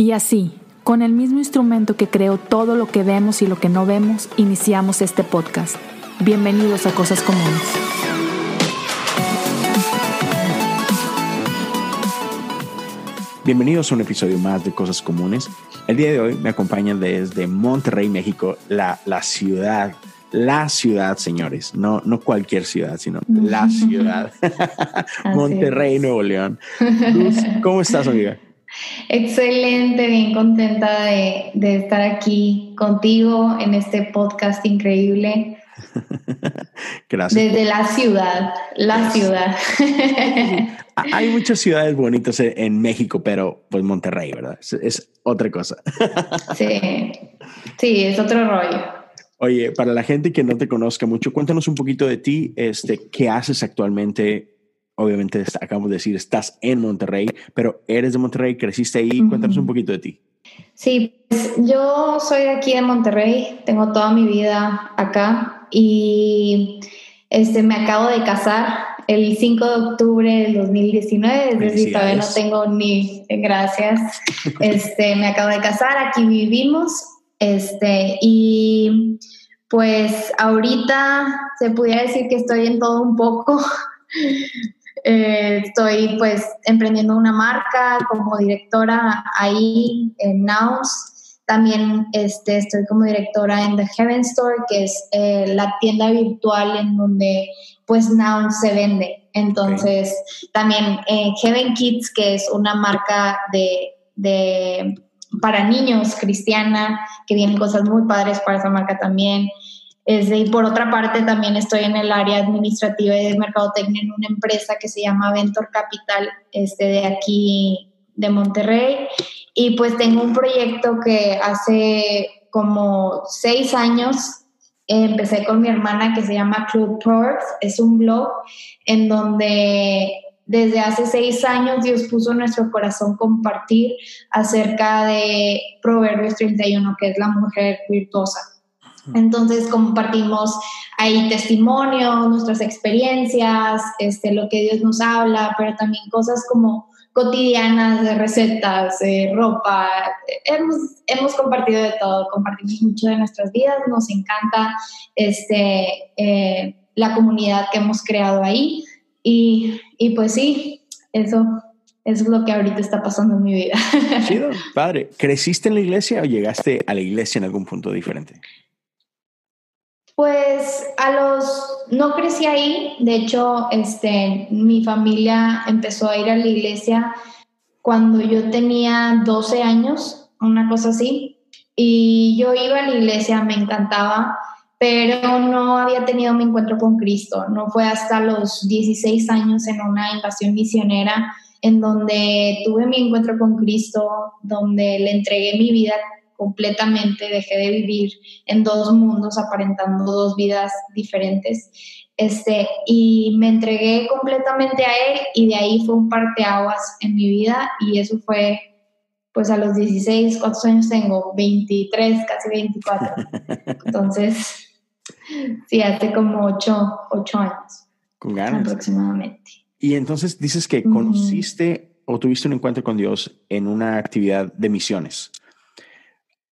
Y así, con el mismo instrumento que creó todo lo que vemos y lo que no vemos, iniciamos este podcast. Bienvenidos a Cosas Comunes. Bienvenidos a un episodio más de Cosas Comunes. El día de hoy me acompaña desde Monterrey, México, la, la ciudad, la ciudad, señores, no, no cualquier ciudad, sino la ciudad, Monterrey, Nuevo León. Luz, ¿cómo estás, amiga? Excelente, bien contenta de, de estar aquí contigo en este podcast increíble. Gracias. Desde la ciudad, la ciudad. Hay muchas ciudades bonitas en México, pero pues Monterrey, ¿verdad? Es, es, otra cosa. Sí, sí, es otro rollo. Oye, para la gente que no te conozca mucho, cuéntanos un poquito de ti, este, qué haces actualmente. Obviamente acabamos de decir, estás en Monterrey, pero eres de Monterrey, creciste ahí. Cuéntanos un poquito de ti. Sí, pues yo soy de aquí de Monterrey, tengo toda mi vida acá y este, me acabo de casar el 5 de octubre del 2019, es decir, todavía no tengo ni gracias. Este, me acabo de casar, aquí vivimos, este, y pues ahorita se pudiera decir que estoy en todo un poco. Eh, estoy pues emprendiendo una marca como directora ahí en Naus. También este, estoy como directora en The Heaven Store, que es eh, la tienda virtual en donde pues Naus se vende. Entonces, también eh, Heaven Kids, que es una marca de, de, para niños cristiana, que vienen cosas muy padres para esa marca también. Y por otra parte, también estoy en el área administrativa y de mercadotecnia en una empresa que se llama Ventor Capital, este, de aquí de Monterrey. Y pues tengo un proyecto que hace como seis años empecé con mi hermana que se llama Club Tours. Es un blog en donde desde hace seis años Dios puso nuestro corazón compartir acerca de Proverbios 31, que es la mujer virtuosa. Entonces compartimos ahí testimonios, nuestras experiencias, este, lo que Dios nos habla, pero también cosas como cotidianas de recetas, ropa. Hemos, hemos compartido de todo, compartimos mucho de nuestras vidas, nos encanta este, eh, la comunidad que hemos creado ahí y, y pues sí, eso eso es lo que ahorita está pasando en mi vida. Chido, padre. ¿Creciste en la iglesia o llegaste a la iglesia en algún punto diferente? Pues a los, no crecí ahí, de hecho, este, mi familia empezó a ir a la iglesia cuando yo tenía 12 años, una cosa así, y yo iba a la iglesia, me encantaba, pero no había tenido mi encuentro con Cristo, no fue hasta los 16 años en una invasión misionera en donde tuve mi encuentro con Cristo, donde le entregué mi vida completamente, dejé de vivir en dos mundos aparentando dos vidas diferentes. Este, y me entregué completamente a él y de ahí fue un parteaguas en mi vida y eso fue pues a los 16, ¿cuántos años tengo? 23, casi 24. Entonces, sí, hace como 8, 8 años. Con ganas. Aproximadamente. Y entonces dices que conociste o tuviste un encuentro con Dios en una actividad de misiones.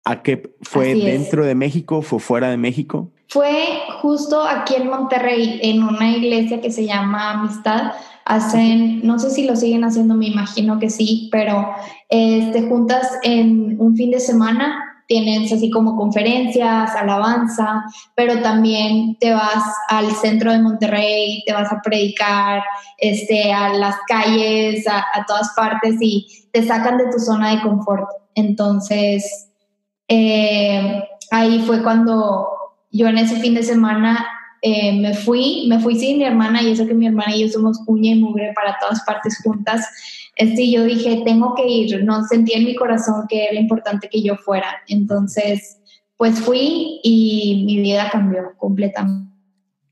¿A qué fue dentro de México? ¿Fue fuera de México? Fue justo aquí en Monterrey, en una iglesia que se llama Amistad. Hacen, no sé si lo siguen haciendo, me imagino que sí, pero eh, te juntas en un fin de semana, tienes así como conferencias, alabanza, pero también te vas al centro de Monterrey, te vas a predicar este, a las calles, a, a todas partes y te sacan de tu zona de confort. Entonces, eh, ahí fue cuando yo en ese fin de semana eh, me fui, me fui sin mi hermana y eso que mi hermana y yo somos uña y mugre para todas partes juntas. Este, yo dije, tengo que ir, no sentí en mi corazón que era importante que yo fuera. Entonces, pues fui y mi vida cambió completamente.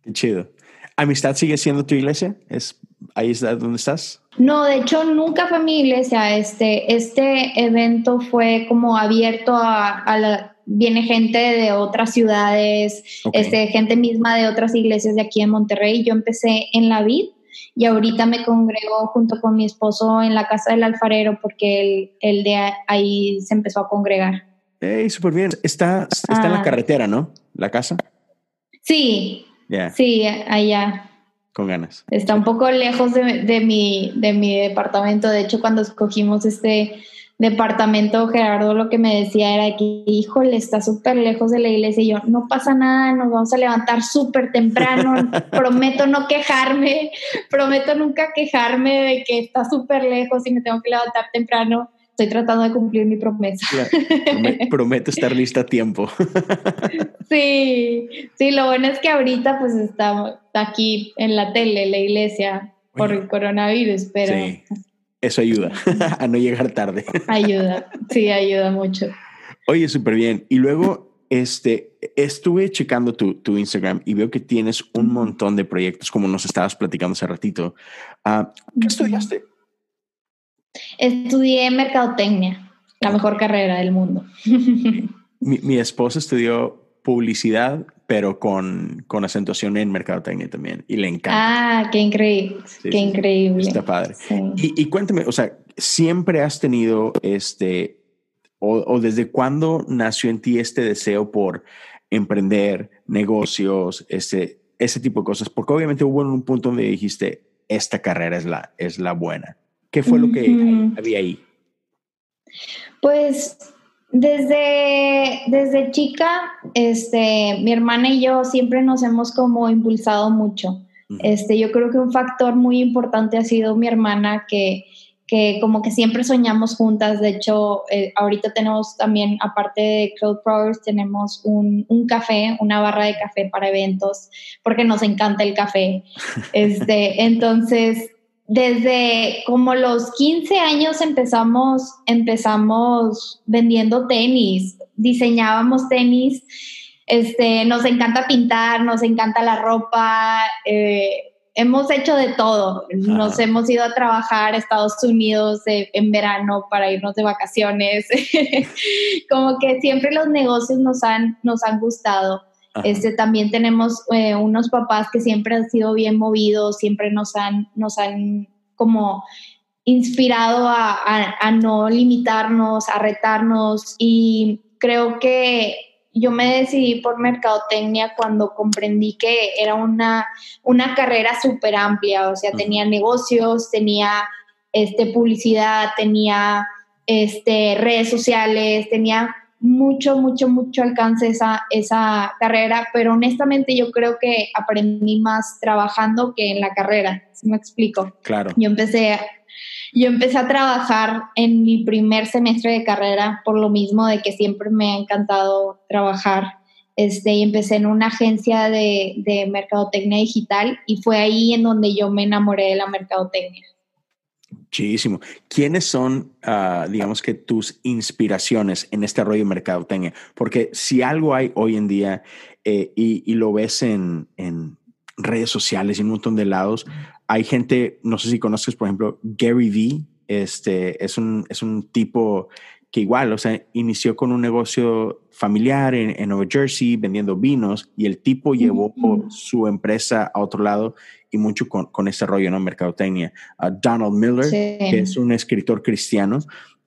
Qué chido. ¿Amistad sigue siendo tu iglesia? ¿Es ahí está donde estás? No, de hecho nunca fue mi iglesia. Este, este evento fue como abierto a, la, viene gente de otras ciudades, este, gente misma de otras iglesias de aquí en Monterrey. Yo empecé en la vid y ahorita me congrego junto con mi esposo en la casa del alfarero porque el, de ahí se empezó a congregar. Hey, súper bien. Está, está en la ah. carretera, ¿no? La casa. Sí. Sí, allá. Con ganas. Está un poco lejos de, de, mi, de mi departamento. De hecho, cuando escogimos este departamento, Gerardo lo que me decía era que, híjole, está súper lejos de la iglesia. Y yo, no pasa nada, nos vamos a levantar súper temprano. prometo no quejarme, prometo nunca quejarme de que está súper lejos y me tengo que levantar temprano. Estoy tratando de cumplir mi promesa. prometo estar lista a tiempo. sí, sí, lo bueno es que ahorita pues estamos aquí en la tele, la iglesia, por el coronavirus, pero... Sí eso ayuda a no llegar tarde. ayuda, sí, ayuda mucho. Oye, súper bien. Y luego, este, estuve checando tu, tu, Instagram y veo que tienes un montón de proyectos, como nos estabas platicando hace ratito. Ah, ¿Qué estudiaste? Estudié mercadotecnia, la mejor carrera del mundo. mi, mi esposa estudió publicidad, pero con, con acentuación en mercadotecnia también. Y le encanta. Ah, qué increíble. qué increíble. Está padre. Y, y, cuéntame, o sea, ¿siempre has tenido este, o, desde cuándo nació en ti este deseo por emprender negocios, este, ese tipo de cosas? Porque obviamente hubo un punto donde dijiste, esta carrera es la, es la buena. ¿Qué fue lo que había ahí? Pues desde, desde chica, este, mi hermana y yo siempre nos hemos como impulsado mucho. Este, yo creo que un factor muy importante ha sido mi hermana que, que como que siempre soñamos juntas. De hecho, eh, ahorita tenemos también, aparte de Cloud Progress, tenemos un, un, café, una barra de café para eventos, porque nos encanta el café. Este, entonces, desde como los 15 años empezamos, empezamos vendiendo tenis, diseñábamos tenis, este, nos encanta pintar, nos encanta la ropa, eh, hemos hecho de todo, nos hemos ido a trabajar a Estados Unidos en verano para irnos de vacaciones, como que siempre los negocios nos han, nos han gustado. Este, también tenemos eh, unos papás que siempre han sido bien movidos, siempre nos han, nos han como inspirado a, a, no limitarnos, a retarnos. Y creo que yo me decidí por mercadotecnia cuando comprendí que era una, una carrera súper amplia, o sea, tenía negocios, tenía este, publicidad, tenía este, redes sociales, tenía mucho, mucho, mucho alcance esa, esa carrera, pero honestamente yo creo que aprendí más trabajando que en la carrera, si me explico. Claro. Yo empecé, yo empecé a trabajar en mi primer semestre de carrera por lo mismo de que siempre me ha encantado trabajar. Este, y empecé en una agencia de, de mercadotecnia digital y fue ahí en donde yo me enamoré de la mercadotecnia. Muchísimo. ¿Quiénes son, ah, digamos que, tus inspiraciones en este rollo de mercadotecnia? Porque si algo hay hoy en día eh, y, lo ves en, redes sociales y en un montón de lados, hay gente, no sé si conoces, por ejemplo, Gary Vee, este, es, un, es un tipo que igual, o sea, inició con un negocio familiar en, Nueva Jersey vendiendo vinos y el tipo llevó su empresa a otro lado y mucho con, con ese rollo, ¿no? Mercadotecnia. Donald Miller, que es un escritor cristiano,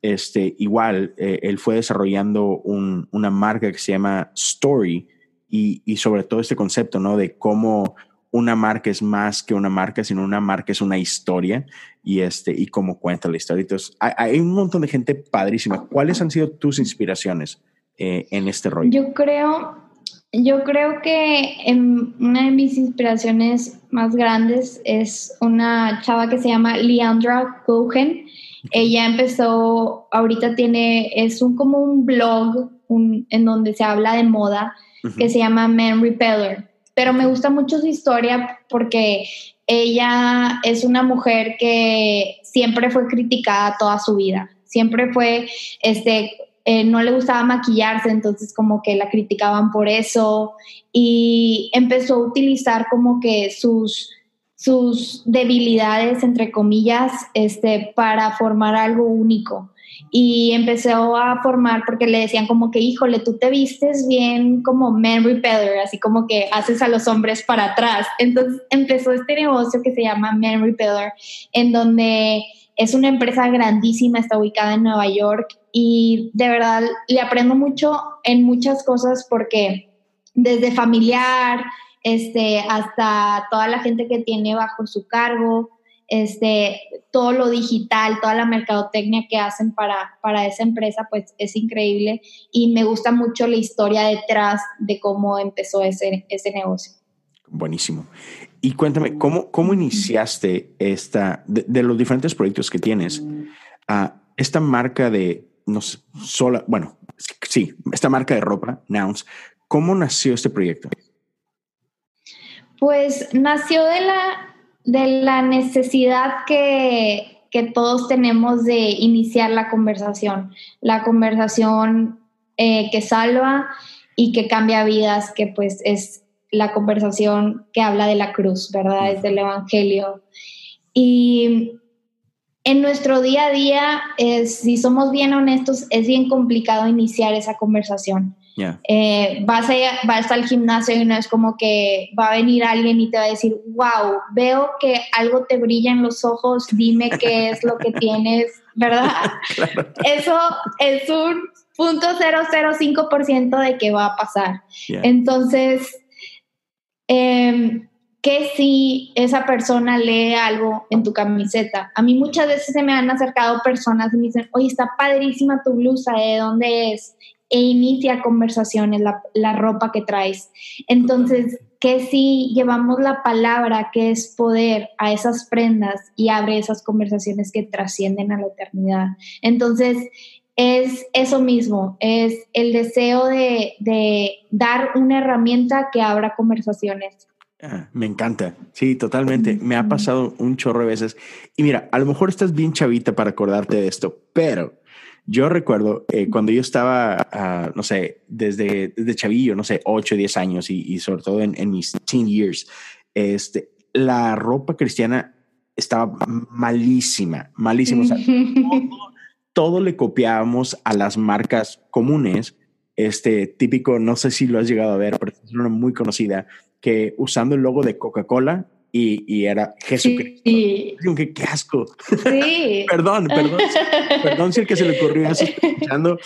este, igual, eh, él fue desarrollando una marca que se llama Story y, y, sobre todo este concepto, ¿no? De cómo una marca es más que una marca, sino una marca es una historia y, este, y cómo cuenta la historia. Entonces, hay, hay un montón de gente padrísima. ¿Cuáles han sido tus inspiraciones eh, en este rollo? Yo creo, yo creo que en una de mis inspiraciones más grandes es una chava que se llama Leandra Cohen. Ella empezó, ahorita tiene, es un como un blog en donde se habla de moda que se llama Man Repeller. Pero me gusta mucho su historia porque ella es una mujer que siempre fue criticada toda su vida. Siempre fue, este, eh, no le gustaba maquillarse, entonces como que la criticaban por eso y empezó a utilizar como que sus, sus debilidades, entre comillas, este, para formar algo único. Y empezó a formar porque le decían como que, híjole, tú te vistes bien como man repeller, así como que haces a los hombres para atrás. Entonces empezó este negocio que se llama Man Repeller, en donde es una empresa grandísima, está ubicada en Nueva York y de verdad le aprendo mucho en muchas cosas porque desde familiar, este, hasta toda la gente que tiene bajo su cargo, este, todo lo digital, toda la mercadotecnia que hacen para, para esa empresa, pues es increíble y me gusta mucho la historia detrás de cómo empezó ese, ese negocio. Buenísimo. Y cuéntame, ¿cómo, cómo iniciaste esta, de, los diferentes proyectos que tienes, esta marca de, no sé, sola, bueno, sí, esta marca de ropa, Nouns, ¿cómo nació este proyecto? Pues nació de la, de la necesidad que, que todos tenemos de iniciar la conversación, la conversación eh, que salva y que cambia vidas, que pues es la conversación que habla de la cruz, ¿verdad? Es del Evangelio. Y en nuestro día a día, si somos bien honestos, es bien complicado iniciar esa conversación. Eh, vas, a, vas al gimnasio y no es como que va a venir alguien y te va a decir, wow, veo que algo te brilla en los ojos, dime qué es lo que tienes, ¿verdad? Eso es un punto 005% de que va a pasar. Entonces, eh, que si esa persona lee algo en tu camiseta. A mí muchas veces se me han acercado personas y me dicen, oye, está padrísima tu blusa, ¿de dónde es? E inicia conversaciones, la, la ropa que traes. Entonces, que si llevamos la palabra que es poder a esas prendas y abre esas conversaciones que trascienden a la eternidad. Entonces, es eso mismo, es el deseo de, de dar una herramienta que abra conversaciones. Ah, me encanta, sí, totalmente. Me ha pasado un chorro de veces. Y mira, a lo mejor estás bien chavita para acordarte de esto, pero yo recuerdo eh, cuando yo estaba, uh, no sé, desde, desde chavillo, no sé, 8, 10 años y, y sobre todo en, en, mis teen years, este, la ropa cristiana estaba malísima, malísima. O sea, todo le copiábamos a las marcas comunes. Este típico, no sé si lo has llegado a ver, pero es una muy conocida, que usando el logo de Coca-Cola y, y, era Jesucristo. Sí. Qué, qué asco. Sí. perdón, perdón. perdón si el que se le ocurrió eso escuchando,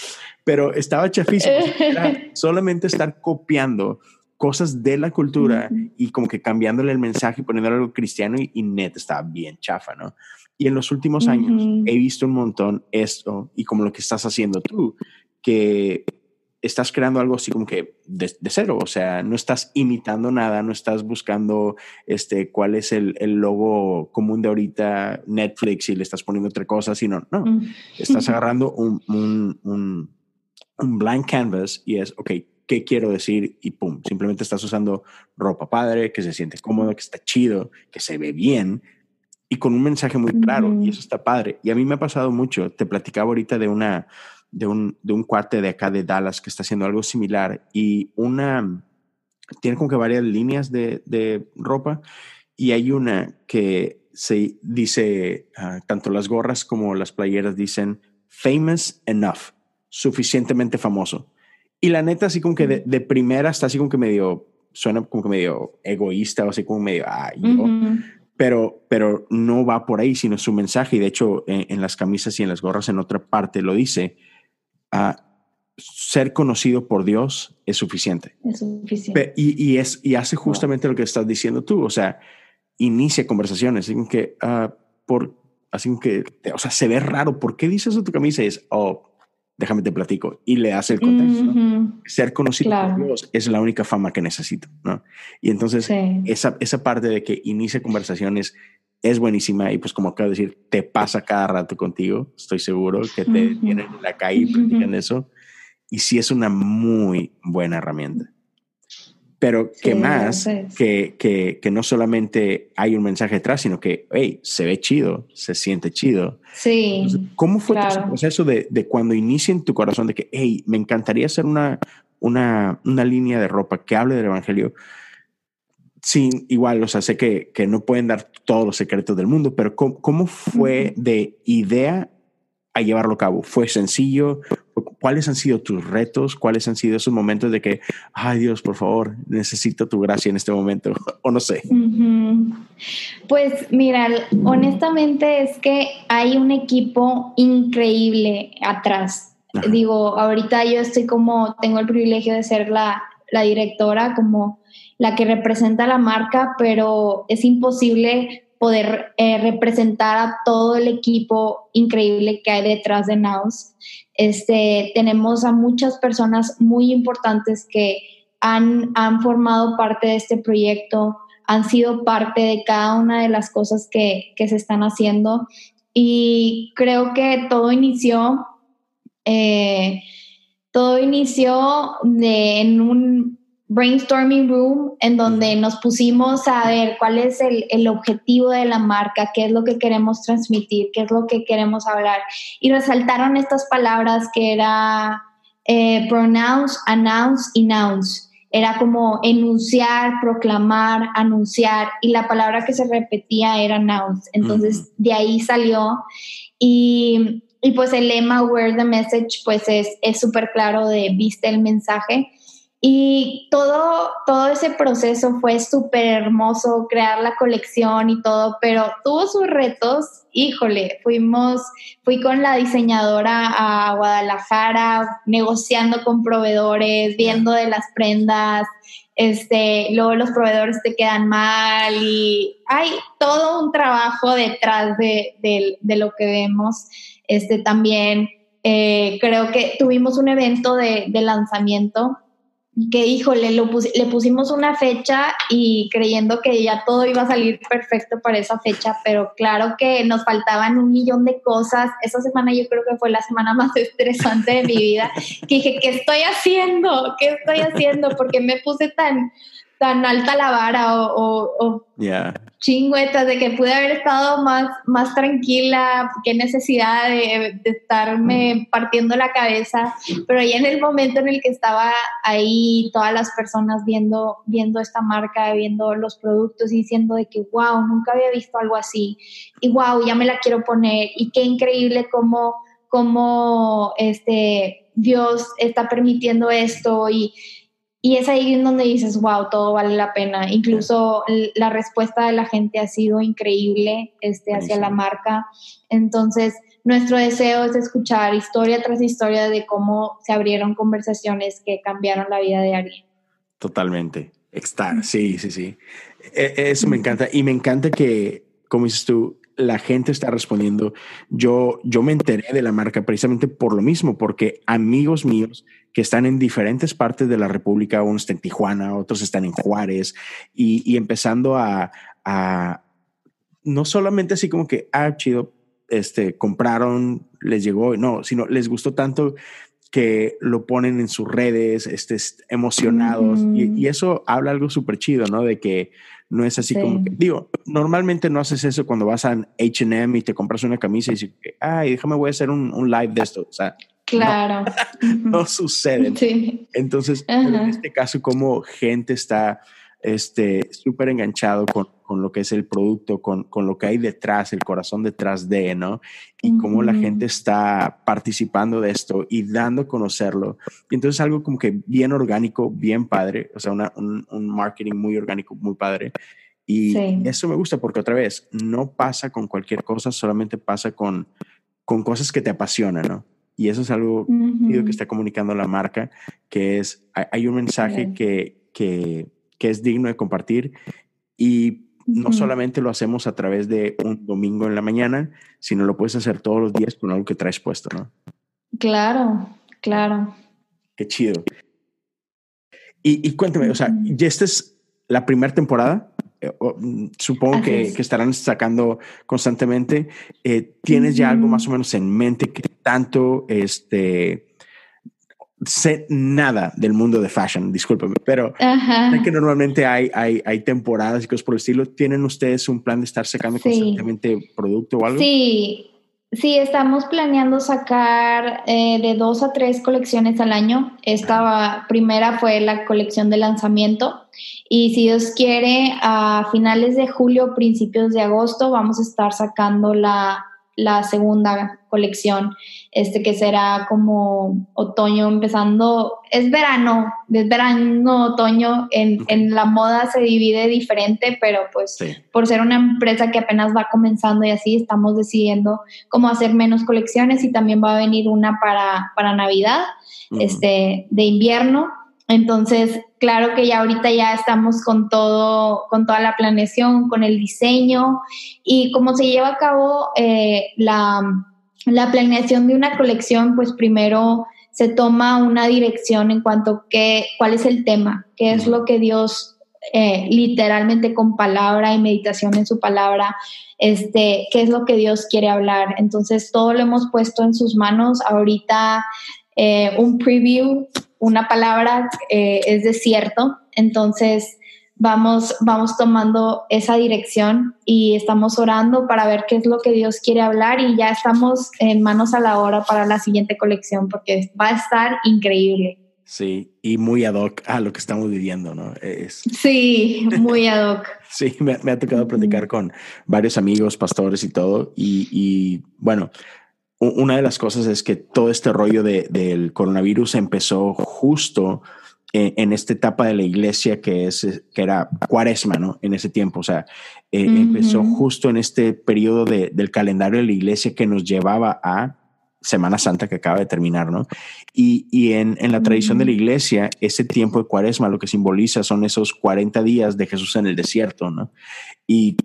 pero estaba chafísimo. Era solamente estar copiando cosas de la cultura y como que cambiándole el mensaje y poniéndole algo cristiano y, y net estaba bien chafa, ¿no? Y en los últimos años he visto un montón esto y como lo que estás haciendo tú, que estás creando algo así como que de, cero, o sea, no estás imitando nada, no estás buscando este, cuál es el, el logo común de ahorita Netflix y le estás poniendo otra cosa, sino, no, estás agarrando un, un, un, un blank canvas y es, ok, ¿qué quiero decir? Y pum, simplemente estás usando ropa padre, que se siente cómodo, que está chido, que se ve bien, y con un mensaje muy claro y eso está padre. Y a mí me ha pasado mucho. Te platicaba ahorita de una de un, de un cuate de acá de Dallas que está haciendo algo similar y una tiene como que varias líneas de, de ropa y hay una que se dice ah, tanto las gorras como las playeras dicen famous enough, suficientemente famoso. Y la neta, así como que de, de primera está así como que medio, suena como que medio egoísta o así como medio, ay, yo, pero, pero no va por ahí, sino su mensaje. Y de hecho, en, las camisas y en las gorras, en otra parte lo dice: uh, ser conocido por Dios es suficiente. Es suficiente. Y, y, es, y hace justamente lo que estás diciendo tú. O sea, inicia conversaciones. Así que, uh, por, así que, o sea, se ve raro. ¿Por qué dices eso tu camisa? Y es, oh, déjame te platico. Y le hace el contexto. Ser conocido por Dios es la única fama que necesito, ¿no? Y entonces esa, esa parte de que inicia conversaciones es buenísima y pues como acabo de decir, te pasa cada rato contigo, estoy seguro que te vienen en la calle y platican eso. Y sí es una muy buena herramienta. Pero que más, que, que, que, no solamente hay un mensaje detrás, sino que, hey, se ve chido, se siente chido. Sí. ¿Cómo fue tu proceso de, de, cuando inicia en tu corazón de que, hey, me encantaría hacer una, una, una línea de ropa que hable del Evangelio? Sin igual, o sea, sé que, que no pueden dar todos los secretos del mundo, pero ¿cómo, cómo fue de idea a llevarlo a cabo? ¿Fue sencillo? ¿Cuáles han sido tus retos? ¿Cuáles han sido esos momentos de que, ay Dios, por favor, necesito tu gracia en este momento? o no sé. Pues mira, honestamente es que hay un equipo increíble atrás. Digo, ahorita yo estoy como, tengo el privilegio de ser la, la directora, como la que representa la marca, pero es imposible poder eh, representar a todo el equipo increíble que hay detrás de Naus. Este, tenemos a muchas personas muy importantes que han, han formado parte de este proyecto, han sido parte de cada una de las cosas que, que se están haciendo y creo que todo inició, eh, todo inició en un brainstorming room en donde nos pusimos a ver cuál es el, el, objetivo de la marca, qué es lo que queremos transmitir, qué es lo que queremos hablar. Y resaltaron estas palabras que era eh, pronounce, announce y nouns. Era como enunciar, proclamar, anunciar y la palabra que se repetía era nouns. Entonces de ahí salió y, y, pues el lema Where the Message pues es súper claro de viste el mensaje y todo, todo ese proceso fue súper hermoso, crear la colección y todo, pero tuvo sus retos. Híjole, fuimos, fui con la diseñadora a Guadalajara, negociando con proveedores, viendo de las prendas, este, luego los proveedores te quedan mal y hay todo un trabajo detrás de, de, lo que vemos. Este, también eh, creo que tuvimos un evento de, de lanzamiento que híjole, le pusimos una fecha y creyendo que ya todo iba a salir perfecto para esa fecha, pero claro que nos faltaban un millón de cosas. Esa semana yo creo que fue la semana más estresante de mi vida, dije, ¿qué estoy haciendo? ¿Qué estoy haciendo? Porque me puse tan, tan alta la vara o, o, chingüetas de que pude haber estado más, más tranquila, qué necesidad de, estarme partiendo la cabeza, pero ya en el momento en el que estaba ahí, todas las personas viendo, viendo esta marca, viendo los productos y diciendo de que, wow, nunca había visto algo así, y wow, ya me la quiero poner, y qué increíble cómo, cómo este, Dios está permitiendo esto, y y es ahí en donde dices, wow, todo vale la pena. Incluso la respuesta de la gente ha sido increíble este, hacia la marca. Entonces, nuestro deseo es escuchar historia tras historia de cómo se abrieron conversaciones que cambiaron la vida de alguien. Totalmente. Está, sí, sí, sí. E, eso me encanta. Y me encanta que, como dices tú, la gente está respondiendo. Yo, yo me enteré de la marca precisamente por lo mismo, porque amigos míos que están en diferentes partes de la República, unos están en Tijuana, otros están en Juárez, y, empezando a, no solamente así como que, ah, chido, este, compraron, les llegó, no, sino les gustó tanto que lo ponen en sus redes, este, emocionados, y, y, eso habla algo súper chido, ¿no? De que no es así como que, digo, normalmente no haces eso cuando vas a HM y te compras una camisa y dices, ay, déjame, voy a hacer un, live de esto. O sea, claro. No, sucede. Entonces, en este caso, como gente está este súper enganchado con, con, lo que es el producto, con, con, lo que hay detrás, el corazón detrás de, ¿no? Y cómo la gente está participando de esto y dando a conocerlo. Y entonces algo como que bien orgánico, bien padre, o sea, una, un, un, marketing muy orgánico, muy padre. Y eso me gusta porque otra vez, no pasa con cualquier cosa, solamente pasa con, con cosas que te apasionan, ¿no? Y eso es algo que está comunicando la marca, que es, hay, un mensaje que, que que es digno de compartir y no solamente lo hacemos a través de un domingo en la mañana, sino lo puedes hacer todos los días con algo que traes puesto, ¿no? Claro, claro. Qué chido. Y, cuéntame, o sea, ¿ya esta es la primera temporada? Eh, mm, supongo que, que, estarán sacando constantemente. Eh, ¿Tienes ya algo más o menos en mente que tanto este sé nada del mundo de fashion, discúlpeme, pero que normalmente hay, hay, hay, temporadas y cosas por el estilo. ¿Tienen ustedes un plan de estar sacando constantemente producto o algo? Sí, sí, estamos planeando sacar eh, de dos a tres colecciones al año. Esta primera fue la colección de lanzamiento y si Dios quiere, a finales de julio, principios de agosto, vamos a estar sacando la la segunda colección, este que será como otoño empezando, es verano, es verano, otoño, en, en la moda se divide diferente, pero pues por ser una empresa que apenas va comenzando y así, estamos decidiendo cómo hacer menos colecciones y también va a venir una para, para Navidad, este, de invierno. Entonces, claro que ya ahorita ya estamos con todo, con toda la planeación, con el diseño y cómo se lleva a cabo eh, la, la, planeación de una colección, pues primero se toma una dirección en cuanto a cuál es el tema, qué es lo que Dios eh, literalmente con palabra y meditación en su palabra, este, qué es lo que Dios quiere hablar. Entonces todo lo hemos puesto en sus manos. Ahorita eh, un preview una palabra eh, es desierto, entonces vamos, vamos tomando esa dirección y estamos orando para ver qué es lo que Dios quiere hablar y ya estamos en manos a la hora para la siguiente colección porque va a estar increíble. Sí, y muy ad hoc a lo que estamos viviendo, ¿no? Es... Sí, muy ad hoc. sí, me, ha tocado platicar con varios amigos, pastores y todo, y, y bueno, una de las cosas es que todo este rollo de, del coronavirus empezó justo en, esta etapa de la iglesia que es que era cuaresma, ¿no? En ese tiempo, o sea, eh, empezó justo en este periodo de, del calendario de la iglesia que nos llevaba a Semana Santa que acaba de terminar, ¿no? Y, y en, en, la tradición de la iglesia, ese tiempo de cuaresma lo que simboliza son esos 40 días de Jesús en el desierto, ¿no? Y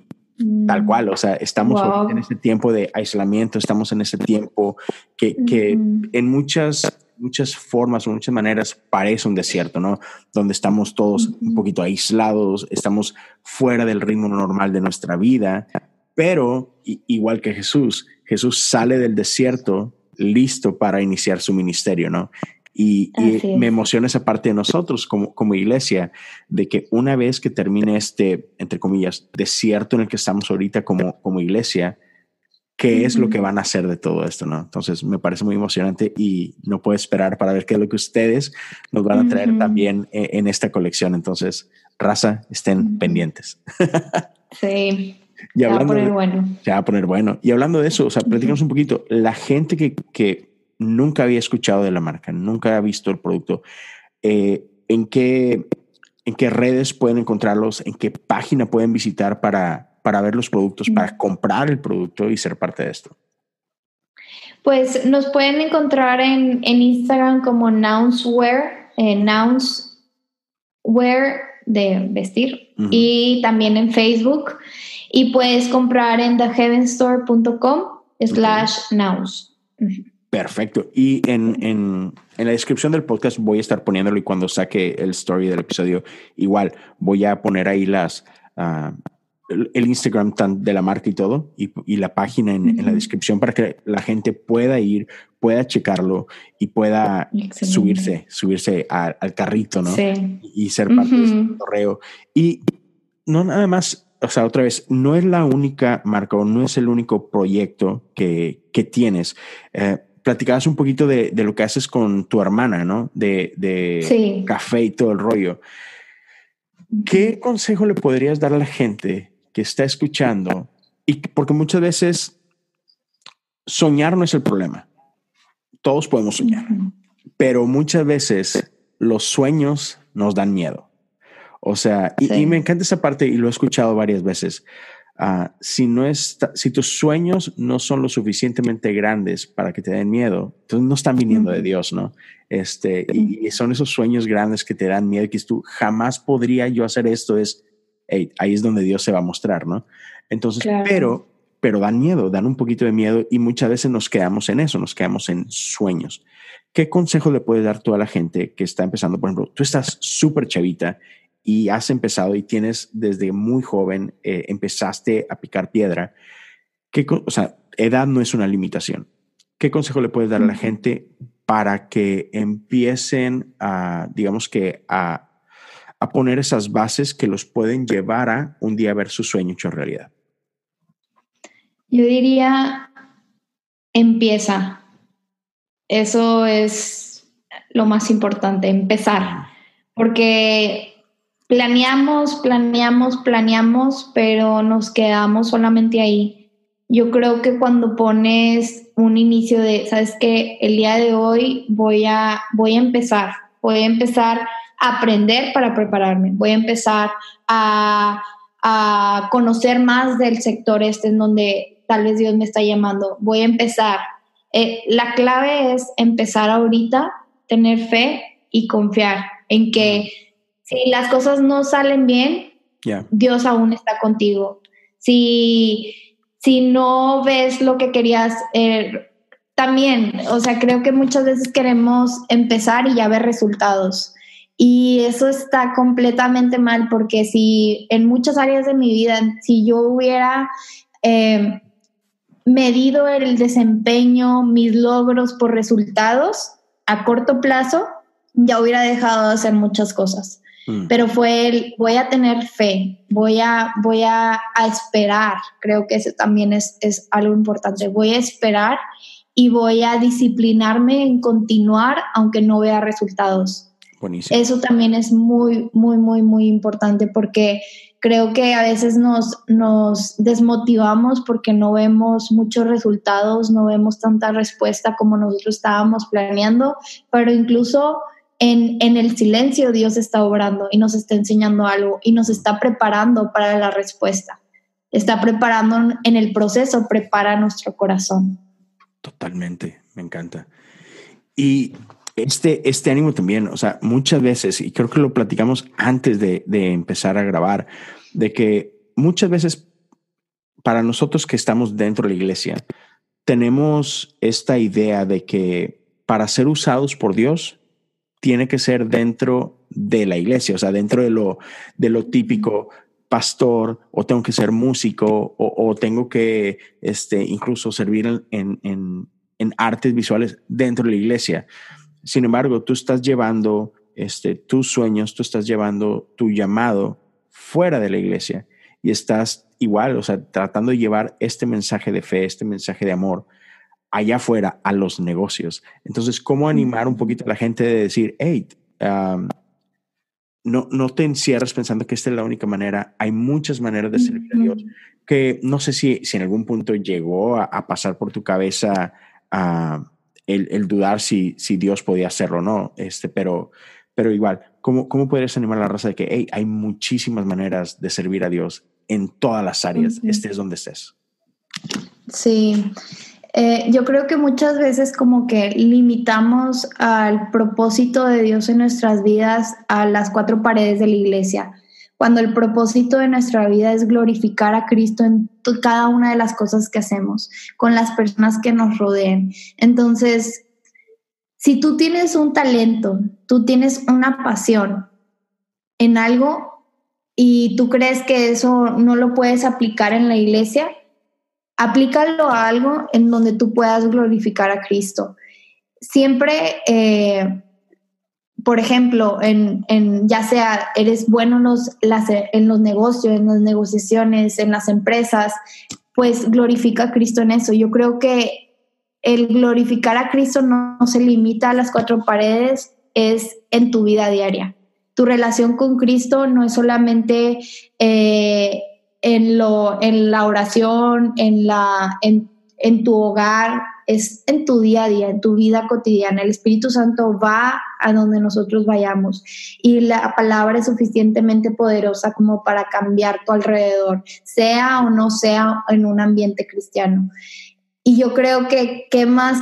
Tal mm. cual, o sea, estamos en ese tiempo de aislamiento, estamos en ese tiempo que, que en muchas, muchas formas o muchas maneras parece un desierto, ¿no? Donde estamos todos un poquito aislados, estamos fuera del ritmo normal de nuestra vida, pero igual que Jesús, Jesús sale del desierto listo para iniciar su ministerio, ¿no? Y, me emociona esa parte de nosotros como, como iglesia, de que una vez que termine este, entre comillas, desierto en el que estamos ahorita como, como iglesia, qué es lo que van a hacer de todo esto, ¿no? Entonces me parece muy emocionante y no puedo esperar para ver qué es lo que ustedes nos van a traer también en, en, esta colección. Entonces, raza, estén pendientes. sí. Y hablando se va a poner bueno. Se va a poner bueno. Y hablando de eso, o sea, platicamos un poquito, la gente que, que nunca había escuchado de la marca, nunca había visto el producto. Eh, ¿en, qué, ¿En qué redes pueden encontrarlos? ¿En qué página pueden visitar para, para ver los productos, para comprar el producto y ser parte de esto? Pues nos pueden encontrar en, en Instagram como Nounswear, eh, Nounswear de vestir, y también en Facebook. Y puedes comprar en theheavenstore.com slash nouns. Perfecto. Y en, en, en, la descripción del podcast voy a estar poniéndolo y cuando saque el story del episodio, igual voy a poner ahí las uh, el Instagram de la marca y todo y, y la página en, en, la descripción para que la gente pueda ir, pueda checarlo y pueda subirse, subirse al carrito, ¿no? Sí. Y ser parte de ese correo. Y no nada más o sea, otra vez, no es la única marca o no es el único proyecto que, que tienes. Eh, platicabas un poquito de, de, lo que haces con tu hermana, ¿no? De, de café y todo el rollo. ¿Qué consejo le podrías dar a la gente que está escuchando? Y porque muchas veces soñar no es el problema. Todos podemos soñar, pero muchas veces los sueños nos dan miedo. O sea, y, y, me encanta esa parte y lo he escuchado varias veces. Ah, si, no está, si tus sueños no son lo suficientemente grandes para que te den miedo, entonces no están viniendo de Dios, ¿no? Este, y, son esos sueños grandes que te dan miedo, que tú jamás podría yo hacer esto, es, ahí es donde Dios se va a mostrar, ¿no? Entonces, pero, pero dan miedo, dan un poquito de miedo y muchas veces nos quedamos en eso, nos quedamos en sueños. ¿Qué consejo le puedes dar tú a la gente que está empezando? Por ejemplo, tú estás súper chavita y has empezado y tienes desde muy joven, eh, empezaste a picar piedra, ¿qué, o sea, edad no es una limitación. ¿Qué consejo le puedes dar a la gente para que empiecen a, digamos que, a, a poner esas bases que los pueden llevar a un día ver su sueño hecho realidad? Yo diría, empieza. Eso es lo más importante, empezar. Porque planeamos, planeamos, planeamos, pero nos quedamos solamente ahí. Yo creo que cuando pones un inicio de, sabes que el día de hoy voy a, voy a empezar, voy a empezar a aprender para prepararme, voy a empezar a, a conocer más del sector este en donde tal vez Dios me está llamando, voy a empezar. Eh, la clave es empezar ahorita, tener fe y confiar en que si las cosas no salen bien, Dios aún está contigo. Si, si no ves lo que querías, eh, también, o sea, creo que muchas veces queremos empezar y ya ver resultados. Y eso está completamente mal porque si en muchas áreas de mi vida, si yo hubiera eh, medido el desempeño, mis logros por resultados a corto plazo, ya hubiera dejado de hacer muchas cosas. Mm. Pero fue el, voy a tener fe, voy a, voy a, esperar, creo que eso también es, es algo importante, voy a esperar y voy a disciplinarme en continuar aunque no vea resultados. Buenísimo. Eso también es muy, muy, muy, muy importante porque creo que a veces nos, nos desmotivamos porque no vemos muchos resultados, no vemos tanta respuesta como nosotros estábamos planeando, pero incluso en, el silencio Dios está obrando y nos está enseñando algo y nos está preparando para la respuesta. Está preparando en el proceso, prepara nuestro corazón. Totalmente, me encanta. Y este, este ánimo también, o sea, muchas veces, y creo que lo platicamos antes de, de empezar a grabar, de que muchas veces para nosotros que estamos dentro de la iglesia, tenemos esta idea de que para ser usados por Dios, tiene que ser dentro de la iglesia, o sea, dentro de lo, de lo típico pastor o tengo que ser músico o, tengo que este, incluso servir en, en, en, artes visuales dentro de la iglesia. Sin embargo, tú estás llevando este, tus sueños, tú estás llevando tu llamado fuera de la iglesia y estás igual, o sea, tratando de llevar este mensaje de fe, este mensaje de amor allá afuera a los negocios. Entonces, ¿cómo animar un poquito a la gente de decir, hey, no, no te encierres pensando que esta es la única manera. Hay muchas maneras de servir a Dios. Que no sé si, si en algún punto llegó a, pasar por tu cabeza el, dudar si, si Dios podía hacerlo o no, este, pero, pero igual, ¿cómo, ¿cómo podrías animar a la raza de que hey, hay muchísimas maneras de servir a Dios en todas las áreas, estés donde estés? Sí, eh, yo creo que muchas veces como que limitamos al propósito de Dios en nuestras vidas a las cuatro paredes de la iglesia, cuando el propósito de nuestra vida es glorificar a Cristo en cada una de las cosas que hacemos, con las personas que nos rodeen. Entonces, si tú tienes un talento, tú tienes una pasión en algo y tú crees que eso no lo puedes aplicar en la iglesia, aplícalo a algo en donde tú puedas glorificar a Cristo. Siempre, eh, por ejemplo, en, ya sea eres bueno en los, en los negocios, en las negociaciones, en las empresas, pues glorifica a Cristo en eso. Yo creo que el glorificar a Cristo no, se limita a las cuatro paredes, es en tu vida diaria. Tu relación con Cristo no es solamente eh, en, lo, en la oración, en, la, en, en tu hogar, es en tu día a día, en tu vida cotidiana. El Espíritu Santo va a donde nosotros vayamos y la palabra es suficientemente poderosa como para cambiar tu alrededor, sea o no sea en un ambiente cristiano. Y yo creo que qué más,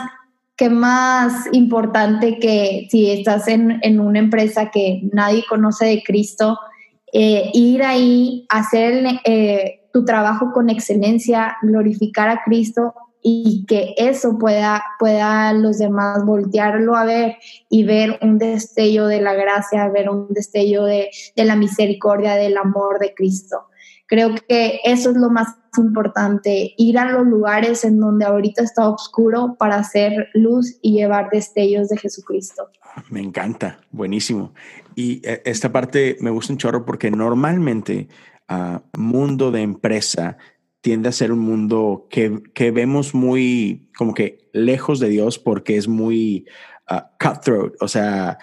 qué más importante que si estás en, en una empresa que nadie conoce de Cristo, eh, ir ahí, hacer eh, tu trabajo con excelencia, glorificar a Cristo y que eso pueda, pueda los demás voltearlo a ver y ver un destello de la gracia, ver un destello de, de la misericordia, del amor de Cristo. Creo que eso es lo más importante, ir a los lugares en donde ahorita está oscuro para hacer luz y llevar destellos de Jesucristo. Me encanta, buenísimo. Y eh, esta parte me gusta un chorro porque normalmente uh, mundo de empresa tiende a ser un mundo que, que, vemos muy como que lejos de Dios porque es muy uh, cutthroat, o sea,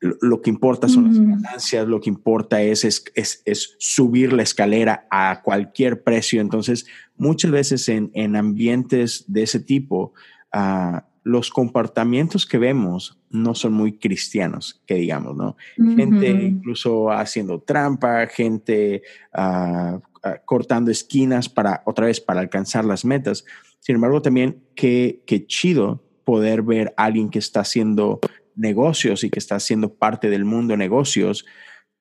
lo que importa son las ganancias, lo que importa es, es, es, subir la escalera a cualquier precio. Entonces, muchas veces en, en ambientes de ese tipo, uh, los comportamientos que vemos no son muy cristianos, que digamos, ¿no? Gente incluso haciendo trampa, gente uh, cortando esquinas para, otra vez, para alcanzar las metas. Sin embargo, también qué, qué chido poder ver a alguien que está haciendo negocios y que está siendo parte del mundo de negocios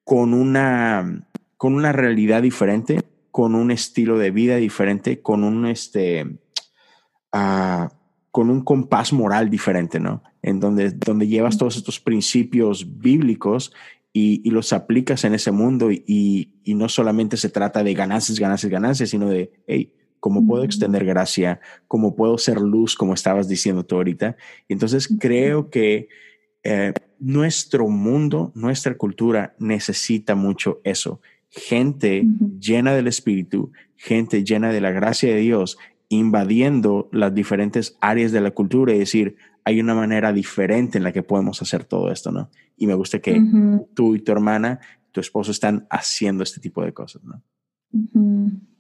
con una, con una realidad diferente, con un estilo de vida diferente, con un, este, uh, con un compás moral diferente, ¿no? En donde, donde llevas todos estos principios bíblicos y, y los aplicas en ese mundo y, y, no solamente se trata de ganancias, ganancias, ganancias, sino de, hey, ¿cómo puedo extender gracia? ¿Cómo puedo ser luz, como estabas diciendo tú ahorita? Y entonces creo que eh, nuestro mundo, nuestra cultura necesita mucho eso. Gente llena del Espíritu, gente llena de la gracia de Dios, invadiendo las diferentes áreas de la cultura y decir, hay una manera diferente en la que podemos hacer todo esto, ¿no? Y me gusta que tú y tu hermana, tu esposo están haciendo este tipo de cosas, ¿no?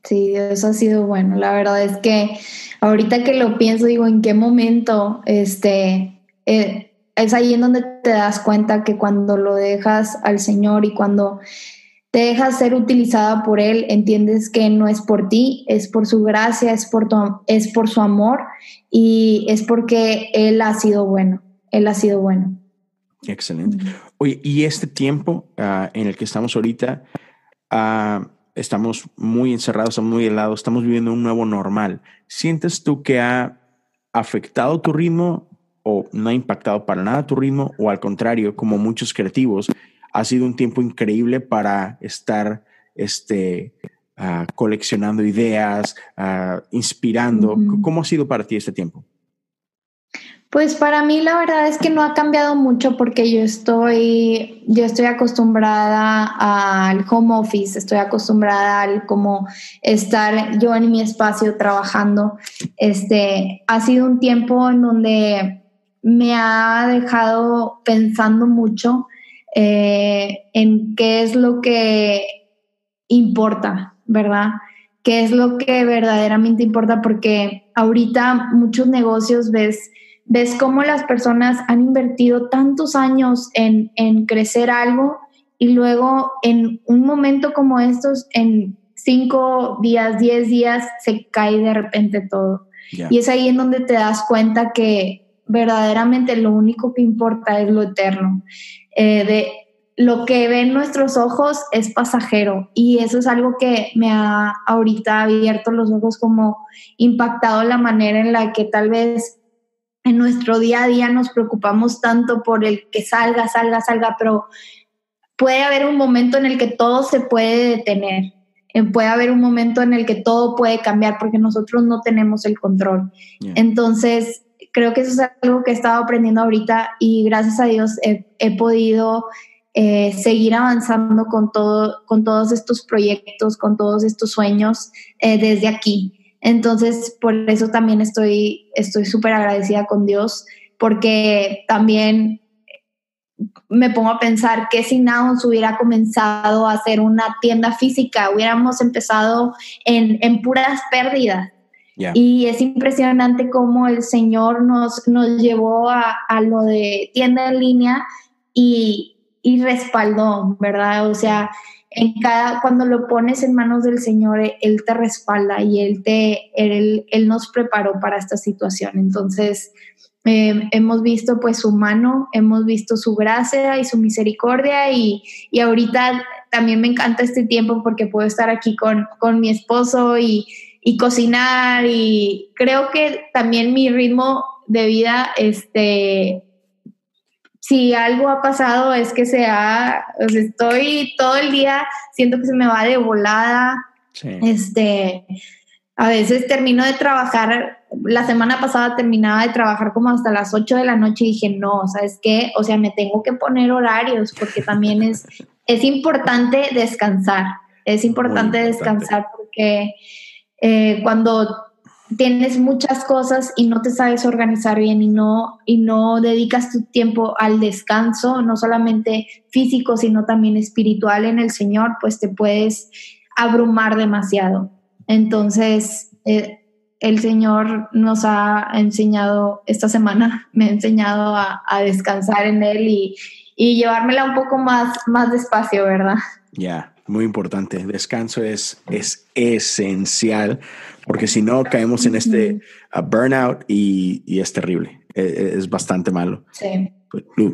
Sí, eso ha sido bueno. La verdad es que ahorita que lo pienso, digo, ¿en qué momento este, eh, es ahí en donde te das cuenta que cuando lo dejas al Señor y cuando te dejas ser utilizada por Él, entiendes que no es por ti, es por su gracia, es por, es por su amor y es porque Él ha sido bueno, Él ha sido bueno. Excelente. Oye, y este tiempo ah, en el que estamos ahorita, uh, estamos muy encerrados, estamos muy helados, estamos viviendo un nuevo normal. ¿Sientes tú que ha afectado tu ritmo o no ha impactado para nada tu ritmo o al contrario, como muchos creativos, ha sido un tiempo increíble para estar este, uh, coleccionando ideas, uh, inspirando. ¿Cómo ha sido para ti este tiempo? Pues para mí la verdad es que no ha cambiado mucho porque yo estoy, yo estoy acostumbrada al home office, estoy acostumbrada al como estar yo en mi espacio trabajando. Este ha sido un tiempo en donde me ha dejado pensando mucho eh, en qué es lo que importa, ¿verdad? ¿Qué es lo que verdaderamente importa? Porque ahorita muchos negocios ves, ves cómo las personas han invertido tantos años en, crecer algo y luego en un momento como estos, en cinco días, diez días, se cae de repente todo. Y es ahí en donde te das cuenta que verdaderamente lo único que importa es lo eterno. Eh, de lo que ven nuestros ojos es pasajero y eso es algo que me ha ahorita abierto los ojos como impactado la manera en la que tal vez en nuestro día a día nos preocupamos tanto por el que salga, salga, salga, pero puede haber un momento en el que todo se puede detener, eh, puede haber un momento en el que todo puede cambiar porque nosotros no tenemos el control. Entonces, creo que eso es algo que he estado aprendiendo ahorita y gracias a Dios he, podido eh, seguir avanzando con, todo, con todos estos proyectos, con todos estos sueños eh, desde aquí. Entonces, por eso también estoy súper agradecida con Dios, porque también me pongo a pensar que si Nouns hubiera comenzado a hacer una tienda física, hubiéramos empezado en, en puras pérdidas. Y es impresionante cómo el Señor nos, nos llevó a, a lo de tienda en línea y, y, respaldó, ¿verdad? O sea, en cada, cuando lo pones en manos del Señor, Él te respalda y Él, te, él, él nos preparó para esta situación. Entonces, eh, hemos visto pues su mano, hemos visto su gracia y su misericordia y, y ahorita también me encanta este tiempo porque puedo estar aquí con, con mi esposo y y cocinar y creo que también mi ritmo de vida, este, si algo ha pasado es que se ha, estoy todo el día, siento que se me va de volada, este, a veces termino de trabajar, la semana pasada terminaba de trabajar como hasta las 8 de la noche y dije, no, ¿sabes qué? O sea, me tengo que poner horarios porque también es, es importante descansar, es importante, descansar porque eh, cuando tienes muchas cosas y no te sabes organizar bien y no, y no dedicas tu tiempo al descanso, no solamente físico, sino también espiritual en el Señor, pues te puedes abrumar demasiado. Entonces, eh, el Señor nos ha enseñado, esta semana me ha enseñado a, descansar en Él y, llevármela un poco más, más despacio, ¿verdad? Ya, muy importante. Descanso es, es esencial porque si no caemos en este uh, burnout y, es terrible. E, e, es, bastante malo. Sí.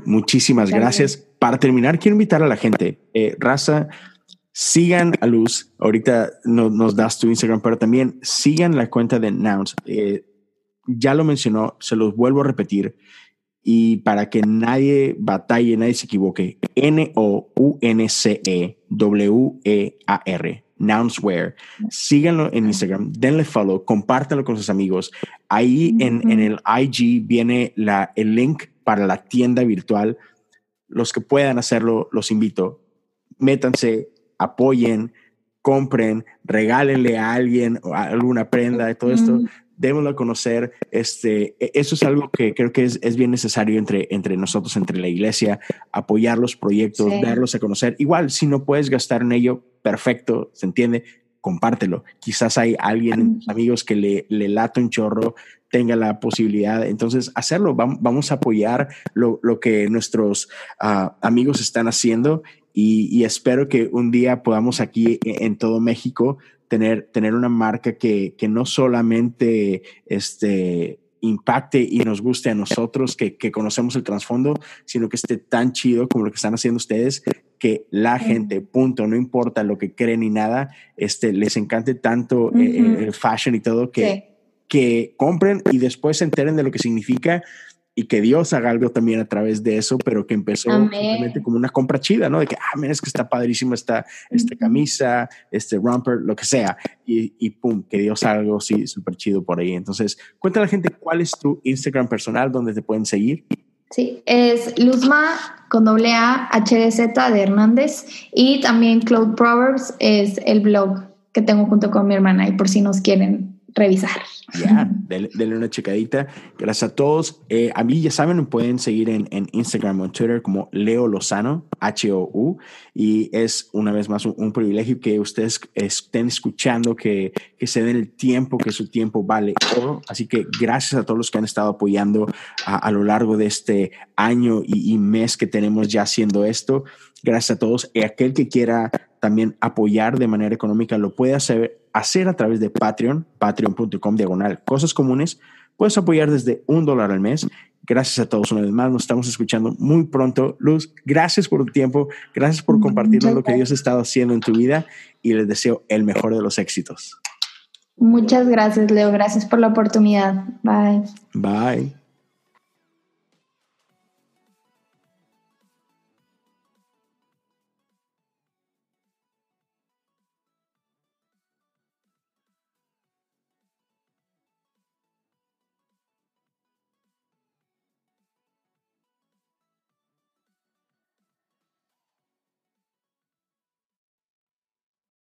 Muchísimas gracias. Para terminar, quiero invitar a la gente, eh, raza, sigan a Luz. Ahorita nos das tu Instagram, pero también sigan la cuenta de Nouns. Eh, ya lo mencionó, se los vuelvo a repetir. Y para que nadie batalle, nadie se equivoque, N-O-U-N-C-E-W-E-A-R Nounswear. Síganlo en Instagram, denle follow, compártanlo con sus amigos. Ahí en, en, el IG viene la, el link para la tienda virtual. Los que puedan hacerlo, los invito. Métanse, apoyen, compren, regálenle a alguien alguna prenda de todo esto démoslo a conocer. Este, e, eso es algo que creo que es, es, bien necesario entre, entre nosotros, entre la iglesia, apoyar los proyectos, darlos a conocer. Igual, si no puedes gastar en ello, perfecto, se entiende, compártelo. Quizás hay alguien, amigos, que le, le lata un chorro, tenga la posibilidad. Entonces, hacerlo, vamos, a apoyar lo, lo que nuestros ah, amigos están haciendo y, y, espero que un día podamos aquí e, en todo México tener, tener una marca que, que no solamente este, impacte y nos guste a nosotros que, que, conocemos el trasfondo, sino que esté tan chido como lo que están haciendo ustedes, que la gente, punto, no importa lo que creen ni nada, este, les encante tanto eh, el, fashion y todo que, que compren y después se enteren de lo que significa y que Dios haga algo también a través de eso, pero que empezó simplemente como una compra chida, ¿no? De que, ah, mira, es que está padrísima esta, esta camisa, este romper, lo que sea, y, y pum, que Dios haga algo sí, súper chido por ahí. Entonces, cuéntale a la gente cuál es tu Instagram personal, donde te pueden seguir. Sí, es Luzma con doble A, HDZ de Hernández, y también Cloud Proverbs es el blog que tengo junto con mi hermana, y por si nos quieren revisar. Ya, denle, una checadita. Gracias a todos. Eh, a mí ya saben, me pueden seguir en, en, Instagram o en Twitter como Leo Lozano, H-O-U. Y es una vez más un, privilegio que ustedes estén escuchando, que, que, se den el tiempo, que su tiempo vale oro. Así que gracias a todos los que han estado apoyando a, a lo largo de este año y, y mes que tenemos ya haciendo esto. Gracias a todos. Y aquel que quiera también apoyar de manera económica lo puede hacer, hacer a través de Patreon, patreon.com diagonal cosas comunes. Puedes apoyar desde un dólar al mes. Gracias a todos una vez más. Nos estamos escuchando muy pronto. Luz, gracias por tu tiempo. Gracias por compartirnos lo que Dios ha estado haciendo en tu vida y les deseo el mejor de los éxitos. Muchas gracias, Leo. Gracias por la oportunidad. Bye. Bye.